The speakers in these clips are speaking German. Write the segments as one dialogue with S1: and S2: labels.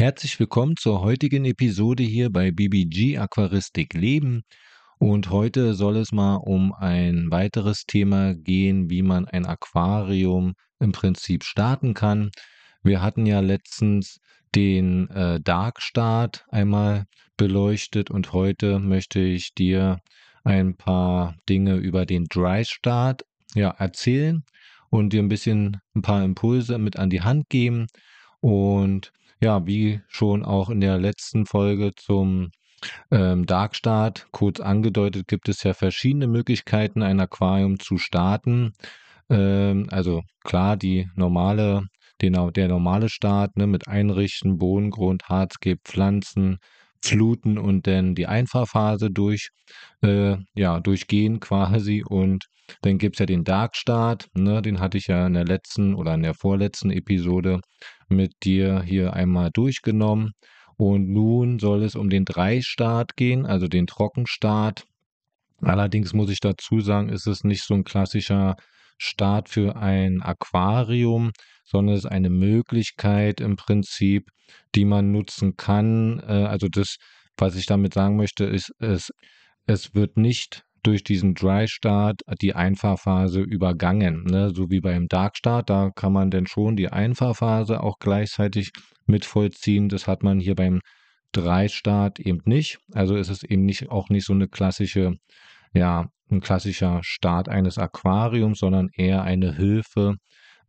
S1: Herzlich willkommen zur heutigen Episode hier bei BBG Aquaristik Leben. Und heute soll es mal um ein weiteres Thema gehen, wie man ein Aquarium im Prinzip starten kann. Wir hatten ja letztens den äh, Dark Start einmal beleuchtet und heute möchte ich dir ein paar Dinge über den Dry Start ja, erzählen und dir ein bisschen ein paar Impulse mit an die Hand geben. Und ja, wie schon auch in der letzten Folge zum ähm, Darkstart kurz angedeutet, gibt es ja verschiedene Möglichkeiten, ein Aquarium zu starten. Ähm, also klar, die normale, den, der normale Start ne, mit Einrichten, Bodengrund, Hardscape, Pflanzen, Fluten und dann die Einfahrphase durch, äh, ja, durchgehen quasi. Und dann gibt es ja den Dark Start, ne, den hatte ich ja in der letzten oder in der vorletzten Episode mit dir hier einmal durchgenommen. Und nun soll es um den Drei-Start gehen, also den Trockenstart. Allerdings muss ich dazu sagen, ist es nicht so ein klassischer Start für ein Aquarium, sondern es ist eine Möglichkeit im Prinzip, die man nutzen kann. Äh, also das, was ich damit sagen möchte, ist, es, es wird nicht durch diesen Dry Start die Einfahrphase übergangen. Ne? So wie beim Dark Start, da kann man dann schon die Einfahrphase auch gleichzeitig mit vollziehen. Das hat man hier beim Dry Start eben nicht. Also ist es eben nicht auch nicht so eine klassische, ja, ein klassischer Start eines Aquariums, sondern eher eine Hilfe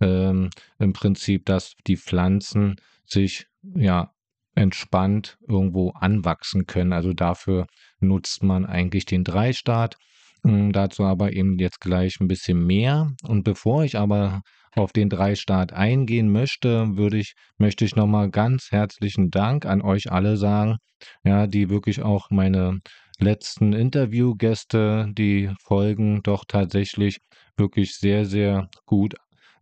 S1: ähm, im Prinzip, dass die Pflanzen sich ja entspannt irgendwo anwachsen können. Also dafür nutzt man eigentlich den Drei-Start. Hm, dazu aber eben jetzt gleich ein bisschen mehr. Und bevor ich aber auf den Drei-Start eingehen möchte, würde ich, möchte ich nochmal ganz herzlichen Dank an euch alle sagen, ja, die wirklich auch meine letzten Interviewgäste, die Folgen doch tatsächlich wirklich sehr, sehr gut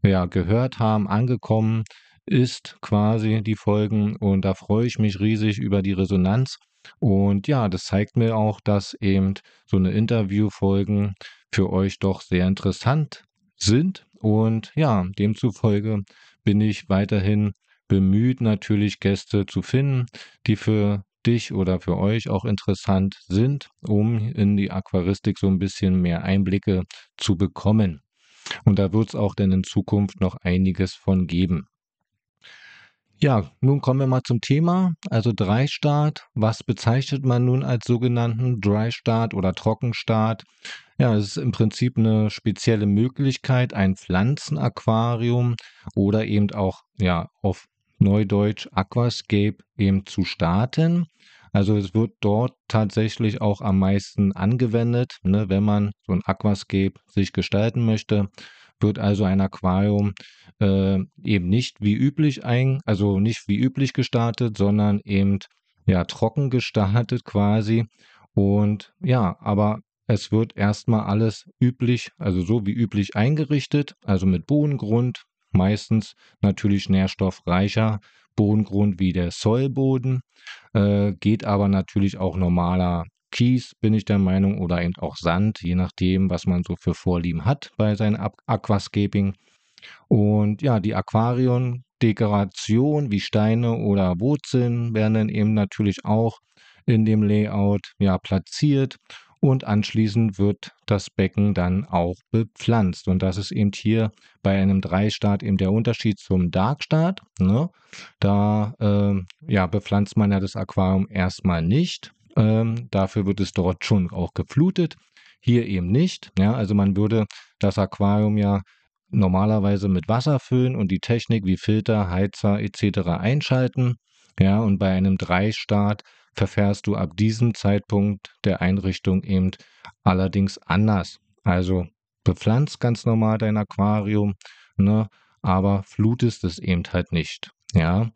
S1: ja, gehört haben, angekommen ist quasi die Folgen und da freue ich mich riesig über die Resonanz. Und ja, das zeigt mir auch, dass eben so eine Interviewfolgen für euch doch sehr interessant sind. Und ja, demzufolge bin ich weiterhin bemüht, natürlich Gäste zu finden, die für dich oder für euch auch interessant sind, um in die Aquaristik so ein bisschen mehr Einblicke zu bekommen. Und da wird es auch dann in Zukunft noch einiges von geben. Ja, nun kommen wir mal zum Thema, also Dry-Start. Was bezeichnet man nun als sogenannten Dry-Start oder Trockenstart? Ja, es ist im Prinzip eine spezielle Möglichkeit, ein Pflanzenaquarium oder eben auch, ja, auf Neudeutsch Aquascape eben zu starten. Also es wird dort tatsächlich auch am meisten angewendet, ne, wenn man so ein Aquascape sich gestalten möchte wird also ein Aquarium äh, eben nicht wie üblich ein, also nicht wie üblich gestartet, sondern eben ja trocken gestartet quasi. Und ja, aber es wird erstmal alles üblich, also so wie üblich eingerichtet, also mit Bodengrund, meistens natürlich nährstoffreicher Bodengrund wie der Sollboden, äh, geht aber natürlich auch normaler Kies, bin ich der Meinung, oder eben auch Sand, je nachdem, was man so für Vorlieben hat bei seinem Aquascaping. Und ja, die Aquarion-Dekoration wie Steine oder Wurzeln werden dann eben natürlich auch in dem Layout ja platziert und anschließend wird das Becken dann auch bepflanzt. Und das ist eben hier bei einem Drei-Start eben der Unterschied zum Dark-Start. Ne? Da äh, ja, bepflanzt man ja das Aquarium erstmal nicht, ähm, dafür wird es dort schon auch geflutet. Hier eben nicht. Ja, also man würde das Aquarium ja normalerweise mit Wasser füllen und die Technik wie Filter, Heizer etc. einschalten. Ja, und bei einem Drei-Start verfährst du ab diesem Zeitpunkt der Einrichtung eben allerdings anders. Also bepflanzt ganz normal dein Aquarium, ne, aber flutest es eben halt nicht. Ja,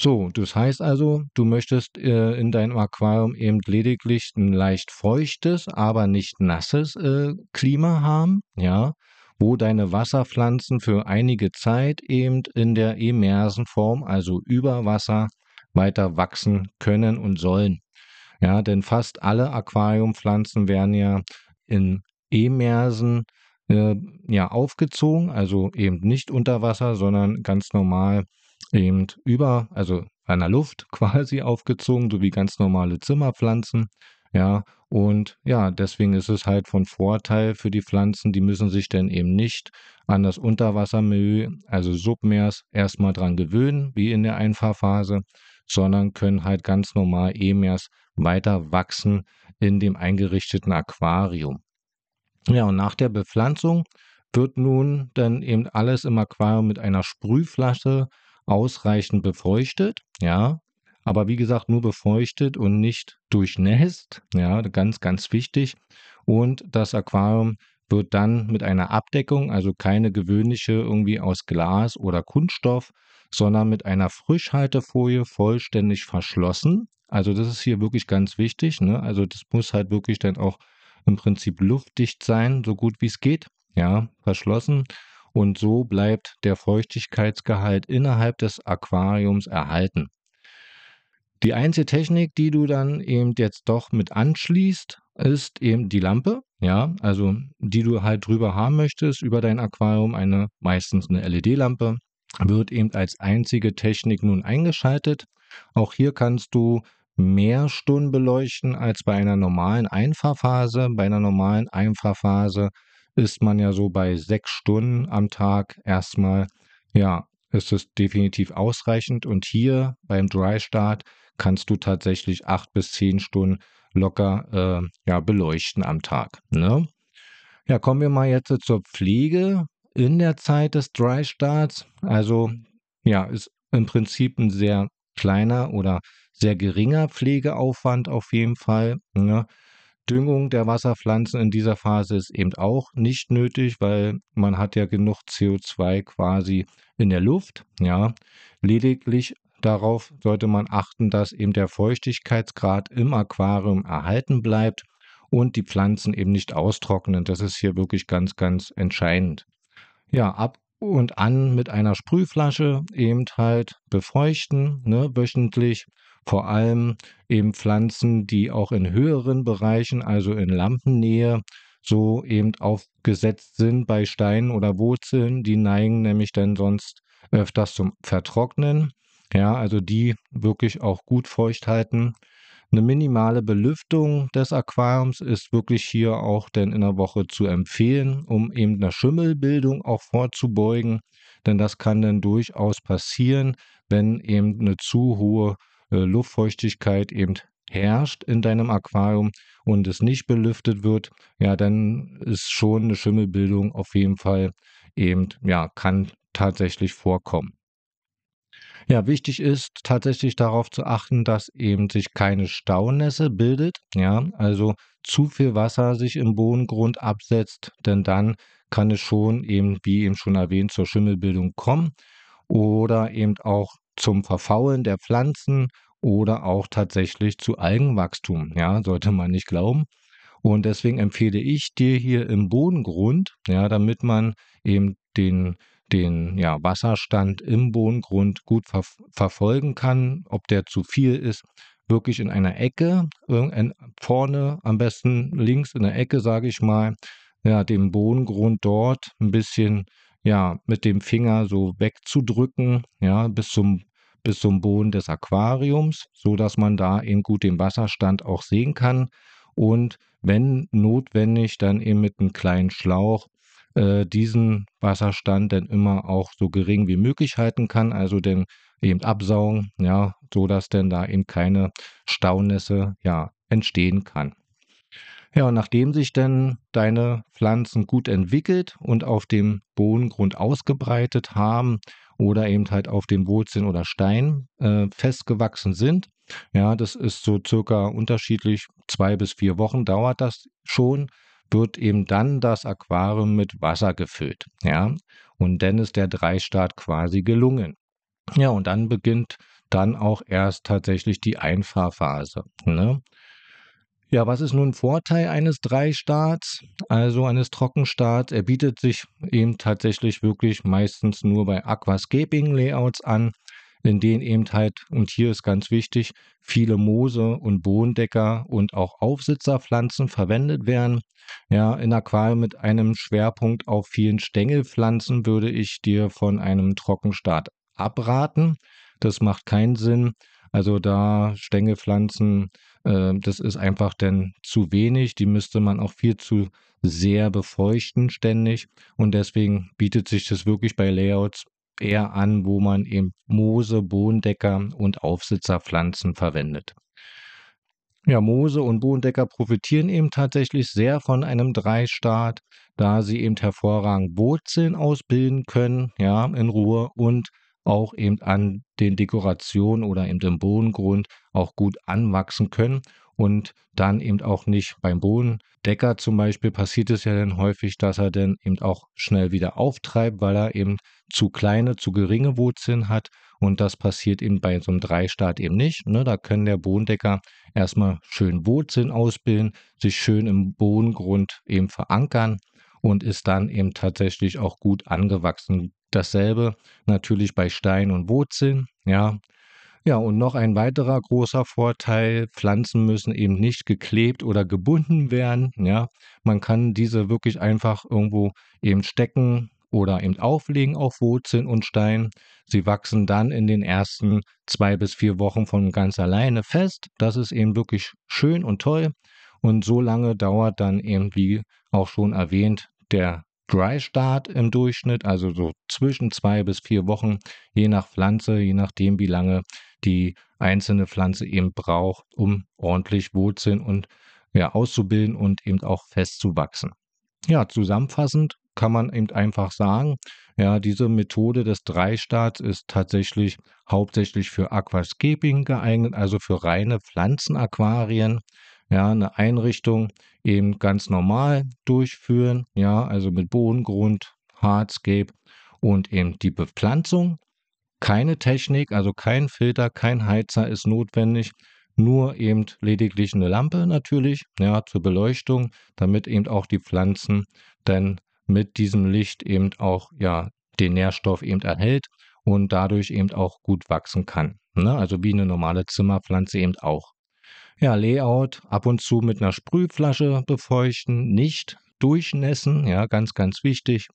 S1: so, das heißt also, du möchtest äh, in deinem Aquarium eben lediglich ein leicht feuchtes, aber nicht nasses äh, Klima haben, ja, wo deine Wasserpflanzen für einige Zeit eben in der immersen Form, also über Wasser, weiter wachsen können und sollen. Ja, denn fast alle Aquariumpflanzen werden ja in Emersen äh, ja aufgezogen, also eben nicht unter Wasser, sondern ganz normal eben über, also an der Luft quasi aufgezogen, so wie ganz normale Zimmerpflanzen. Ja, und ja, deswegen ist es halt von Vorteil für die Pflanzen, die müssen sich dann eben nicht an das Unterwassermilieu, also Submers, erstmal dran gewöhnen, wie in der Einfahrphase, sondern können halt ganz normal Emers weiter wachsen in dem eingerichteten Aquarium. Ja, und nach der Bepflanzung wird nun dann eben alles im Aquarium mit einer Sprühflasche ausreichend befeuchtet, ja, aber wie gesagt nur befeuchtet und nicht durchnässt, ja, ganz, ganz wichtig. Und das Aquarium wird dann mit einer Abdeckung, also keine gewöhnliche irgendwie aus Glas oder Kunststoff, sondern mit einer Frischhaltefolie vollständig verschlossen. Also das ist hier wirklich ganz wichtig. Ne? Also das muss halt wirklich dann auch im Prinzip luftdicht sein, so gut wie es geht. Ja, verschlossen. Und so bleibt der Feuchtigkeitsgehalt innerhalb des Aquariums erhalten. Die einzige Technik, die du dann eben jetzt doch mit anschließt, ist eben die Lampe, ja, also die du halt drüber haben möchtest über dein Aquarium, eine meistens eine LED-Lampe, wird eben als einzige Technik nun eingeschaltet. Auch hier kannst du mehr Stunden beleuchten als bei einer normalen Einfahrphase. Bei einer normalen Einfahrphase ist man ja so bei sechs Stunden am Tag erstmal. Ja, ist es definitiv ausreichend. Und hier beim Dry Start kannst du tatsächlich acht bis zehn Stunden locker äh, ja, beleuchten am Tag. Ne? Ja, kommen wir mal jetzt zur Pflege in der Zeit des Dry Starts. Also ja, ist im Prinzip ein sehr kleiner oder sehr geringer Pflegeaufwand auf jeden Fall. Ne? Düngung der Wasserpflanzen in dieser Phase ist eben auch nicht nötig, weil man hat ja genug CO2 quasi in der Luft. Ja, lediglich darauf sollte man achten, dass eben der Feuchtigkeitsgrad im Aquarium erhalten bleibt und die Pflanzen eben nicht austrocknen. Das ist hier wirklich ganz, ganz entscheidend. Ja, ab und an mit einer Sprühflasche eben halt befeuchten, ne, wöchentlich. Vor allem eben Pflanzen, die auch in höheren Bereichen, also in Lampennähe, so eben aufgesetzt sind bei Steinen oder Wurzeln. Die neigen nämlich dann sonst öfters zum Vertrocknen. Ja, also die wirklich auch gut feucht halten. Eine minimale Belüftung des Aquariums ist wirklich hier auch denn in der Woche zu empfehlen, um eben einer Schimmelbildung auch vorzubeugen. Denn das kann dann durchaus passieren, wenn eben eine zu hohe Luftfeuchtigkeit eben herrscht in deinem Aquarium und es nicht belüftet wird, ja, dann ist schon eine Schimmelbildung auf jeden Fall eben, ja, kann tatsächlich vorkommen. Ja, wichtig ist tatsächlich darauf zu achten, dass eben sich keine Staunässe bildet, ja, also zu viel Wasser sich im Bodengrund absetzt, denn dann kann es schon eben, wie eben schon erwähnt, zur Schimmelbildung kommen oder eben auch zum Verfaulen der Pflanzen oder auch tatsächlich zu Algenwachstum, ja, sollte man nicht glauben. Und deswegen empfehle ich dir hier im Bodengrund, ja, damit man eben den den ja, Wasserstand im Bodengrund gut ver verfolgen kann, ob der zu viel ist, wirklich in einer Ecke, vorne, am besten links in der Ecke, sage ich mal, ja, den Bodengrund dort ein bisschen ja, mit dem Finger so wegzudrücken, ja, bis zum bis zum Boden des Aquariums, so dass man da eben gut den Wasserstand auch sehen kann und wenn notwendig dann eben mit einem kleinen Schlauch äh, diesen Wasserstand dann immer auch so gering wie möglich halten kann, also dann eben absaugen, ja, so dass denn da eben keine Staunässe ja entstehen kann. Ja, und nachdem sich dann deine Pflanzen gut entwickelt und auf dem Bodengrund ausgebreitet haben oder eben halt auf den Wurzeln oder Steinen äh, festgewachsen sind, ja, das ist so circa unterschiedlich, zwei bis vier Wochen dauert das schon, wird eben dann das Aquarium mit Wasser gefüllt. Ja, und dann ist der Dreistart quasi gelungen. Ja, und dann beginnt dann auch erst tatsächlich die Einfahrphase. Ne? Ja, was ist nun Vorteil eines Dreistarts, also eines Trockenstarts? Er bietet sich eben tatsächlich wirklich meistens nur bei Aquascaping-Layouts an in denen eben halt, und hier ist ganz wichtig, viele Moose und Bodendecker und auch Aufsitzerpflanzen verwendet werden. Ja, in Aquarien mit einem Schwerpunkt auf vielen Stängelpflanzen würde ich dir von einem Trockenstart abraten, Das macht keinen Sinn. Also da Stängelpflanzen, äh, das ist einfach dann zu wenig. Die müsste man auch viel zu sehr befeuchten ständig. Und deswegen bietet sich das wirklich bei Layouts eher an, wo man eben Moose, Bohnendecker und Aufsitzerpflanzen verwendet. Ja, Moose und Bohnendecker profitieren eben tatsächlich sehr von einem Dreistart, da sie eben hervorragend Wurzeln ausbilden können, ja, in Ruhe und auch eben an den Dekorationen oder eben im Bodengrund auch gut anwachsen können und dann eben auch nicht beim Bodendecker zum Beispiel passiert es ja dann häufig, dass er dann eben auch schnell wieder auftreibt, weil er eben zu kleine, zu geringe Wurzeln hat und das passiert eben bei so einem Dreistart eben nicht. Ne? Da können der Bodendecker erstmal schön Wurzeln ausbilden, sich schön im Bodengrund eben verankern und ist dann eben tatsächlich auch gut angewachsen. Dasselbe natürlich bei Stein und Wurzeln, ja. Ja, und noch ein weiterer großer Vorteil, Pflanzen müssen eben nicht geklebt oder gebunden werden, ja. Man kann diese wirklich einfach irgendwo eben stecken oder eben auflegen auf Wurzeln und Stein. Sie wachsen dann in den ersten zwei bis vier Wochen von ganz alleine fest. Das ist eben wirklich schön und toll. Und so lange dauert dann eben, wie auch schon erwähnt, der Dry Start im Durchschnitt, also so zwischen zwei bis vier Wochen, je nach Pflanze, je nachdem, wie lange die einzelne Pflanze eben braucht, um ordentlich Wurzeln und ja, auszubilden und eben auch festzuwachsen. Ja, zusammenfassend kann man eben einfach sagen, ja, diese Methode des Dreistarts ist tatsächlich hauptsächlich für Aquascaping geeignet, also für reine Pflanzenaquarien. Ja, eine Einrichtung eben ganz normal durchführen, ja, also mit Bodengrund, Hardscape und eben die Bepflanzung keine Technik, also kein Filter, kein Heizer ist notwendig, nur eben lediglich eine Lampe natürlich, ja, zur Beleuchtung, damit eben auch die Pflanzen dann mit diesem Licht eben auch, ja, den Nährstoff eben erhält und dadurch eben auch gut wachsen kann. Ne? Also wie eine normale Zimmerpflanze eben auch. Ja, Layout ab und zu mit einer Sprühflasche befeuchten, nicht durchnässen, ja, ganz, ganz wichtig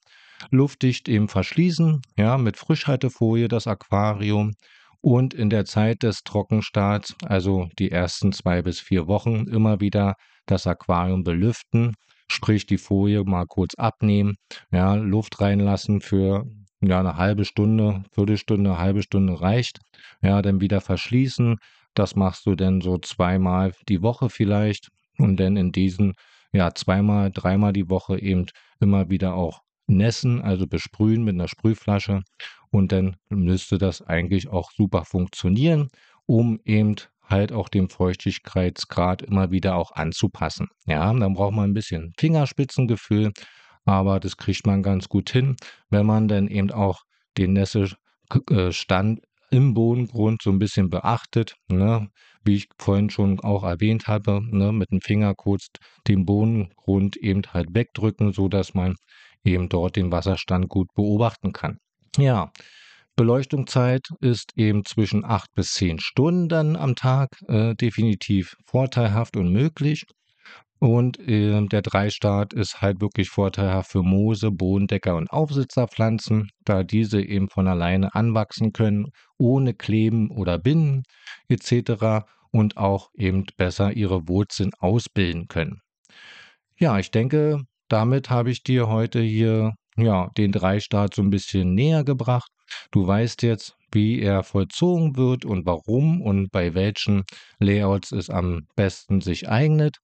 S1: luftdicht eben verschließen, ja, mit Frischhaltefolie das Aquarium und in der Zeit des Trockenstarts, also die ersten zwei bis vier Wochen, immer wieder das Aquarium belüften, sprich die Folie mal kurz abnehmen, ja, Luft reinlassen für ja, eine halbe Stunde, Viertelstunde, halbe Stunde reicht, ja, dann wieder verschließen. Das machst du dann so zweimal die Woche vielleicht und dann in diesen ja zweimal, dreimal die Woche eben immer wieder auch nässen, also besprühen mit einer Sprühflasche und dann müsste das eigentlich auch super funktionieren, um eben halt auch dem Feuchtigkeitsgrad immer wieder auch anzupassen. Ja, dann braucht man ein bisschen Fingerspitzengefühl, aber das kriegt man ganz gut hin, wenn man dann eben auch den Nässestand im Bodengrund so ein bisschen beachtet, ne? wie ich vorhin schon auch erwähnt habe, ne? mit dem Finger kurz den Bodengrund eben halt wegdrücken, so dass man eben dort den Wasserstand gut beobachten kann. Ja, Beleuchtungszeit ist eben zwischen acht bis zehn Stunden am Tag äh, definitiv vorteilhaft und möglich. Und äh, der Dreistart ist halt wirklich vorteilhaft für Moose, Bodendecker und Aufsitzerpflanzen, da diese eben von alleine anwachsen können, ohne Kleben oder Binden etc. und auch eben besser ihre Wurzeln ausbilden können. Ja, ich denke, damit habe ich dir heute hier ja, den Dreistart so ein bisschen näher gebracht. Du weißt jetzt, wie er vollzogen wird und warum und bei welchen Layouts es am besten sich eignet.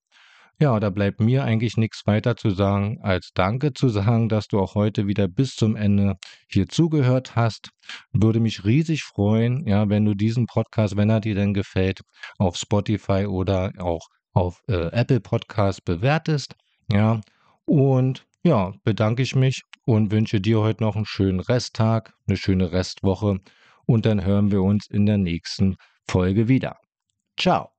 S1: Ja, da bleibt mir eigentlich nichts weiter zu sagen, als Danke zu sagen, dass du auch heute wieder bis zum Ende hier zugehört hast. Würde mich riesig freuen, ja, wenn du diesen Podcast, wenn er dir denn gefällt, auf Spotify oder auch auf äh, Apple Podcast bewertest. Ja, und ja, bedanke ich mich und wünsche dir heute noch einen schönen Resttag, eine schöne Restwoche und dann hören wir uns in der nächsten Folge wieder. Ciao.